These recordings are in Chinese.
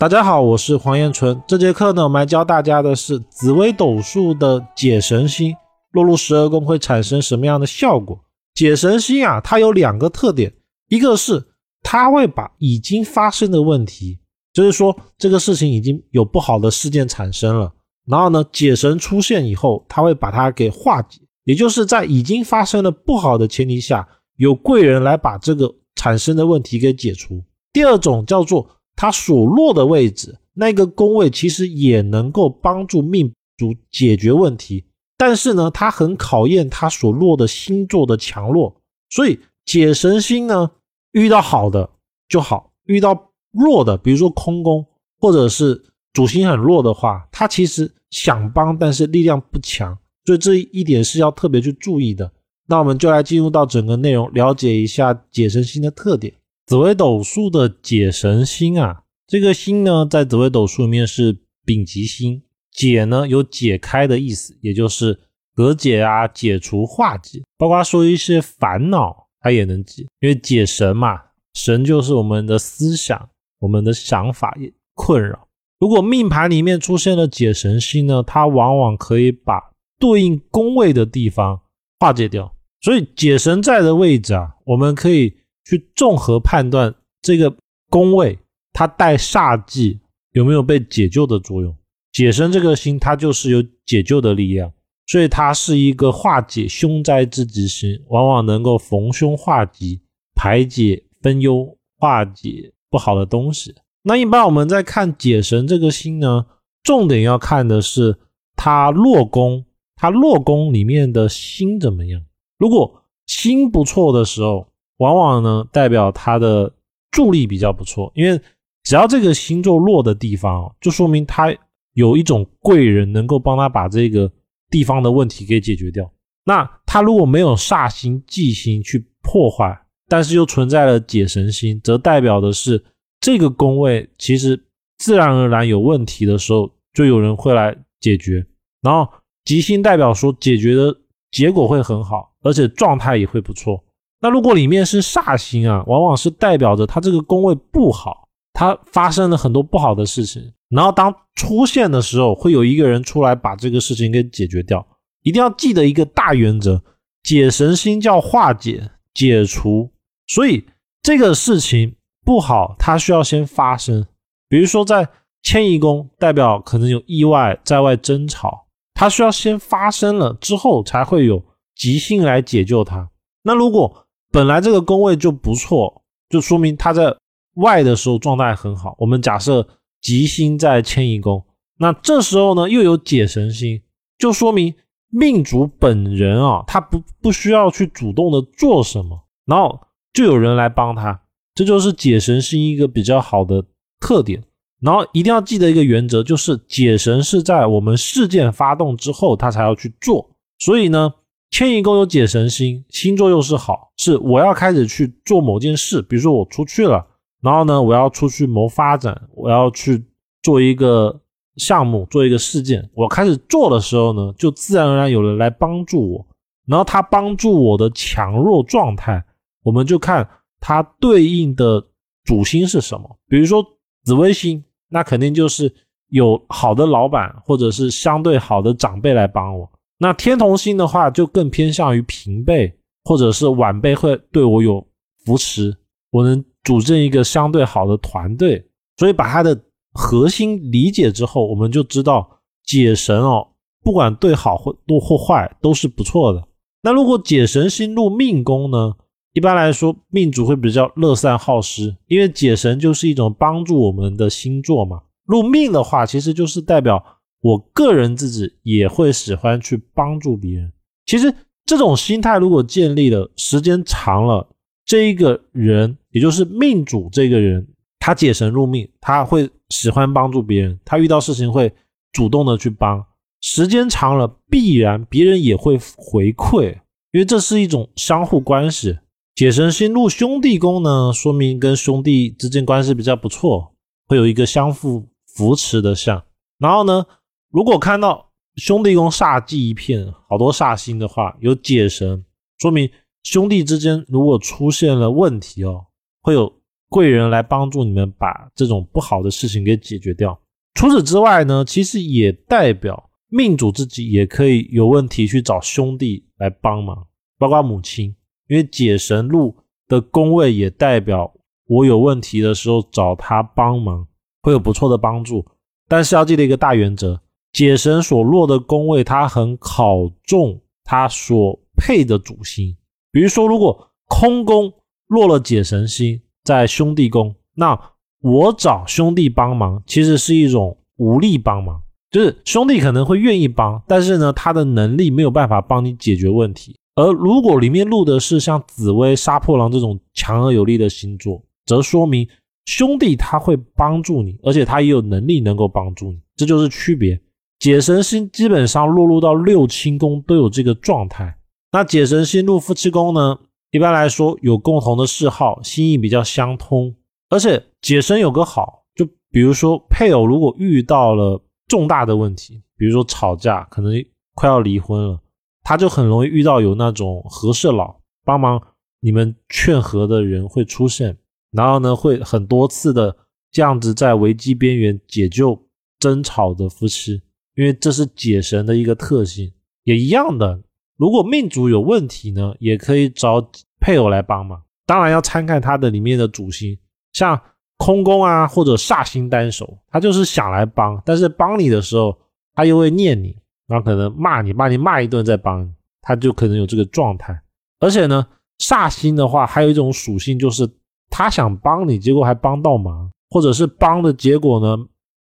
大家好，我是黄彦纯。这节课呢，我们来教大家的是紫微斗数的解神星落入十二宫会产生什么样的效果。解神星啊，它有两个特点，一个是它会把已经发生的问题，就是说这个事情已经有不好的事件产生了，然后呢，解神出现以后，它会把它给化解，也就是在已经发生了不好的前提下，有贵人来把这个产生的问题给解除。第二种叫做。它所落的位置，那个宫位其实也能够帮助命主解决问题，但是呢，它很考验它所落的星座的强弱。所以解神星呢，遇到好的就好，遇到弱的，比如说空宫或者是主星很弱的话，它其实想帮，但是力量不强。所以这一点是要特别去注意的。那我们就来进入到整个内容，了解一下解神星的特点。紫微斗数的解神星啊，这个星呢，在紫微斗数里面是丙级星。解呢有解开的意思，也就是和解啊、解除、化解，包括说一些烦恼，它也能解。因为解神嘛，神就是我们的思想、我们的想法也困扰。如果命盘里面出现了解神星呢，它往往可以把对应宫位的地方化解掉。所以解神在的位置啊，我们可以。去综合判断这个宫位它带煞忌有没有被解救的作用。解神这个星它就是有解救的力量，所以它是一个化解凶灾之吉星，往往能够逢凶化吉，排解分忧，化解不好的东西。那一般我们在看解神这个星呢，重点要看的是它落宫，它落宫里面的星怎么样。如果星不错的时候。往往呢，代表他的助力比较不错，因为只要这个星座弱的地方，就说明他有一种贵人能够帮他把这个地方的问题给解决掉。那他如果没有煞星、忌星去破坏，但是又存在了解神星，则代表的是这个宫位其实自然而然有问题的时候，就有人会来解决。然后吉星代表说解决的结果会很好，而且状态也会不错。那如果里面是煞星啊，往往是代表着他这个宫位不好，他发生了很多不好的事情。然后当出现的时候，会有一个人出来把这个事情给解决掉。一定要记得一个大原则：解神星叫化解、解除。所以这个事情不好，它需要先发生。比如说在迁移宫，代表可能有意外在外争吵，它需要先发生了之后，才会有吉星来解救它。那如果本来这个宫位就不错，就说明他在外的时候状态很好。我们假设吉星在迁移宫，那这时候呢又有解神星，就说明命主本人啊，他不不需要去主动的做什么，然后就有人来帮他，这就是解神星一个比较好的特点。然后一定要记得一个原则，就是解神是在我们事件发动之后他才要去做，所以呢。迁移宫有解神星，星座又是好，是我要开始去做某件事，比如说我出去了，然后呢，我要出去谋发展，我要去做一个项目，做一个事件，我开始做的时候呢，就自然而然有人来帮助我，然后他帮助我的强弱状态，我们就看它对应的主星是什么，比如说紫微星，那肯定就是有好的老板或者是相对好的长辈来帮我。那天同星的话，就更偏向于平辈或者是晚辈会对我有扶持，我能组建一个相对好的团队。所以把它的核心理解之后，我们就知道解神哦，不管对好或多或坏都是不错的。那如果解神星入命宫呢？一般来说，命主会比较乐善好施，因为解神就是一种帮助我们的星座嘛。入命的话，其实就是代表。我个人自己也会喜欢去帮助别人。其实这种心态如果建立了时间长了，这一个人也就是命主这个人，他解神入命，他会喜欢帮助别人，他遇到事情会主动的去帮。时间长了，必然别人也会回馈，因为这是一种相互关系。解神星入兄弟宫呢，说明跟兄弟之间关系比较不错，会有一个相互扶持的相。然后呢？如果看到兄弟宫煞忌一片，好多煞星的话，有解神，说明兄弟之间如果出现了问题哦，会有贵人来帮助你们把这种不好的事情给解决掉。除此之外呢，其实也代表命主自己也可以有问题去找兄弟来帮忙，包括母亲，因为解神路的宫位也代表我有问题的时候找他帮忙会有不错的帮助。但是要记得一个大原则，解神所落的宫位，它很考重他所配的主星。比如说，如果空宫落了解神星在兄弟宫，那我找兄弟帮忙，其实是一种无力帮忙，就是兄弟可能会愿意帮，但是呢，他的能力没有办法帮你解决问题。而如果里面录的是像紫薇、杀破狼这种强而有力的星座，则说明。兄弟他会帮助你，而且他也有能力能够帮助你，这就是区别。解神星基本上落入到六亲宫都有这个状态。那解神星入夫妻宫呢？一般来说有共同的嗜好，心意比较相通。而且解神有个好，就比如说配偶如果遇到了重大的问题，比如说吵架，可能快要离婚了，他就很容易遇到有那种和事佬帮忙你们劝和的人会出现。然后呢，会很多次的这样子在危机边缘解救争吵的夫妻，因为这是解神的一个特性。也一样的，如果命主有问题呢，也可以找配偶来帮忙。当然要参看他的里面的主星，像空宫啊或者煞星单手，他就是想来帮，但是帮你的时候他又会念你，然后可能骂你，把你骂一顿再帮你，他就可能有这个状态。而且呢，煞星的话还有一种属性就是。他想帮你，结果还帮到忙，或者是帮的结果呢，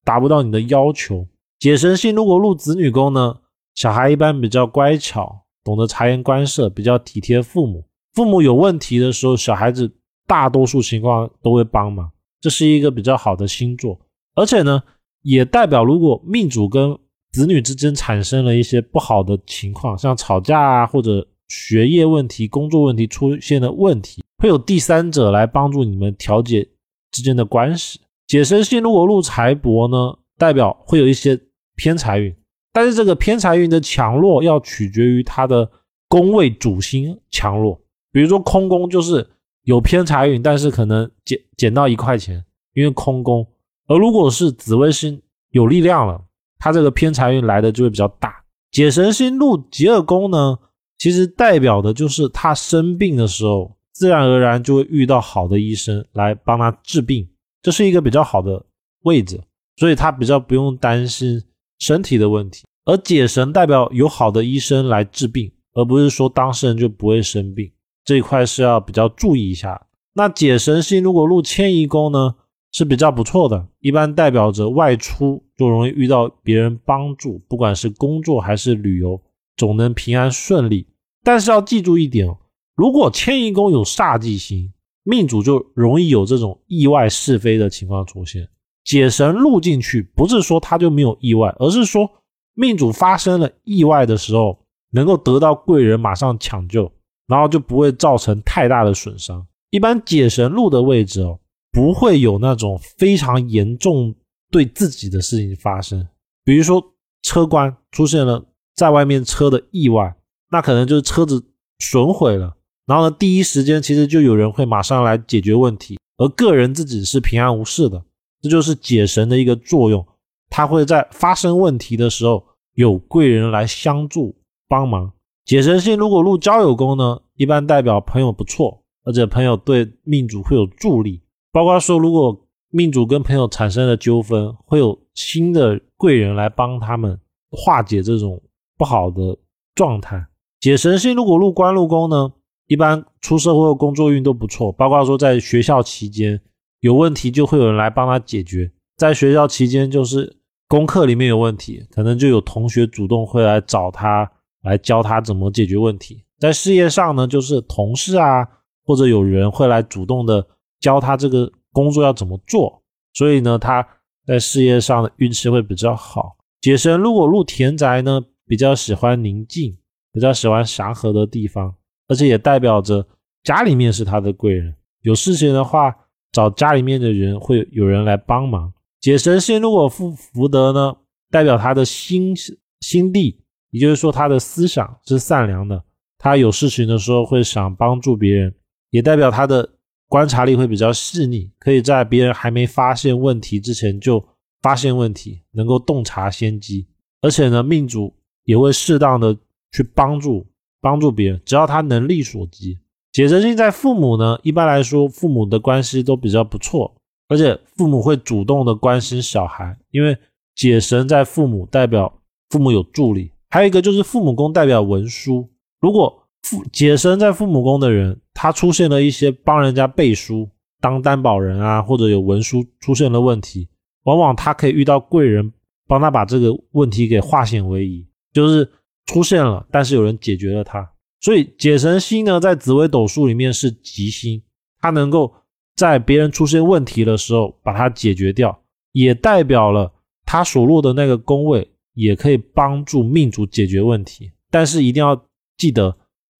达不到你的要求。解神星如果入子女宫呢，小孩一般比较乖巧，懂得察言观色，比较体贴父母。父母有问题的时候，小孩子大多数情况都会帮忙，这是一个比较好的星座。而且呢，也代表如果命主跟子女之间产生了一些不好的情况，像吵架啊，或者学业问题、工作问题出现的问题。会有第三者来帮助你们调解之间的关系。解神星如果入财帛呢，代表会有一些偏财运，但是这个偏财运的强弱要取决于它的宫位主星强弱。比如说空宫就是有偏财运，但是可能减减到一块钱，因为空宫。而如果是紫微星有力量了，它这个偏财运来的就会比较大。解神星入极二宫呢，其实代表的就是他生病的时候。自然而然就会遇到好的医生来帮他治病，这是一个比较好的位置，所以他比较不用担心身体的问题。而解神代表有好的医生来治病，而不是说当事人就不会生病，这一块是要比较注意一下。那解神星如果入迁移宫呢，是比较不错的，一般代表着外出就容易遇到别人帮助，不管是工作还是旅游，总能平安顺利。但是要记住一点。如果迁移宫有煞忌星，命主就容易有这种意外是非的情况出现。解神入进去，不是说他就没有意外，而是说命主发生了意外的时候，能够得到贵人马上抢救，然后就不会造成太大的损伤。一般解神入的位置哦，不会有那种非常严重对自己的事情发生。比如说车关出现了在外面车的意外，那可能就是车子损毁了。然后呢，第一时间其实就有人会马上来解决问题，而个人自己是平安无事的，这就是解神的一个作用。他会在发生问题的时候有贵人来相助帮忙。解神星如果入交友宫呢，一般代表朋友不错，而且朋友对命主会有助力。包括说，如果命主跟朋友产生了纠纷，会有新的贵人来帮他们化解这种不好的状态。解神星如果入官禄宫呢？一般出社会工作运都不错，包括说在学校期间有问题，就会有人来帮他解决。在学校期间，就是功课里面有问题，可能就有同学主动会来找他，来教他怎么解决问题。在事业上呢，就是同事啊，或者有人会来主动的教他这个工作要怎么做。所以呢，他在事业上的运气会比较好。解神如果入田宅呢，比较喜欢宁静，比较喜欢祥和的地方。而且也代表着家里面是他的贵人，有事情的话找家里面的人会有人来帮忙。解神星如果富福德呢，代表他的心心地，也就是说他的思想是善良的，他有事情的时候会想帮助别人，也代表他的观察力会比较细腻，可以在别人还没发现问题之前就发现问题，能够洞察先机。而且呢，命主也会适当的去帮助帮助别人，只要他能力所及。解神星在父母呢，一般来说父母的关系都比较不错，而且父母会主动的关心小孩，因为解神在父母代表父母有助力。还有一个就是父母宫代表文书，如果父解神在父母宫的人，他出现了一些帮人家背书、当担保人啊，或者有文书出现了问题，往往他可以遇到贵人帮他把这个问题给化险为夷，就是出现了，但是有人解决了他。所以解神星呢，在紫微斗数里面是吉星，它能够在别人出现问题的时候把它解决掉，也代表了他所落的那个宫位也可以帮助命主解决问题，但是一定要记得。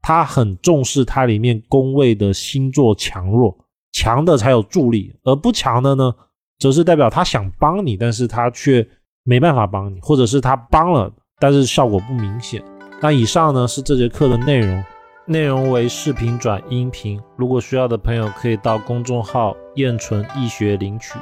他很重视它里面宫位的星座强弱，强的才有助力，而不强的呢，则是代表他想帮你，但是他却没办法帮你，或者是他帮了，但是效果不明显。那以上呢是这节课的内容，内容为视频转音频，如果需要的朋友可以到公众号“燕纯易学”领取。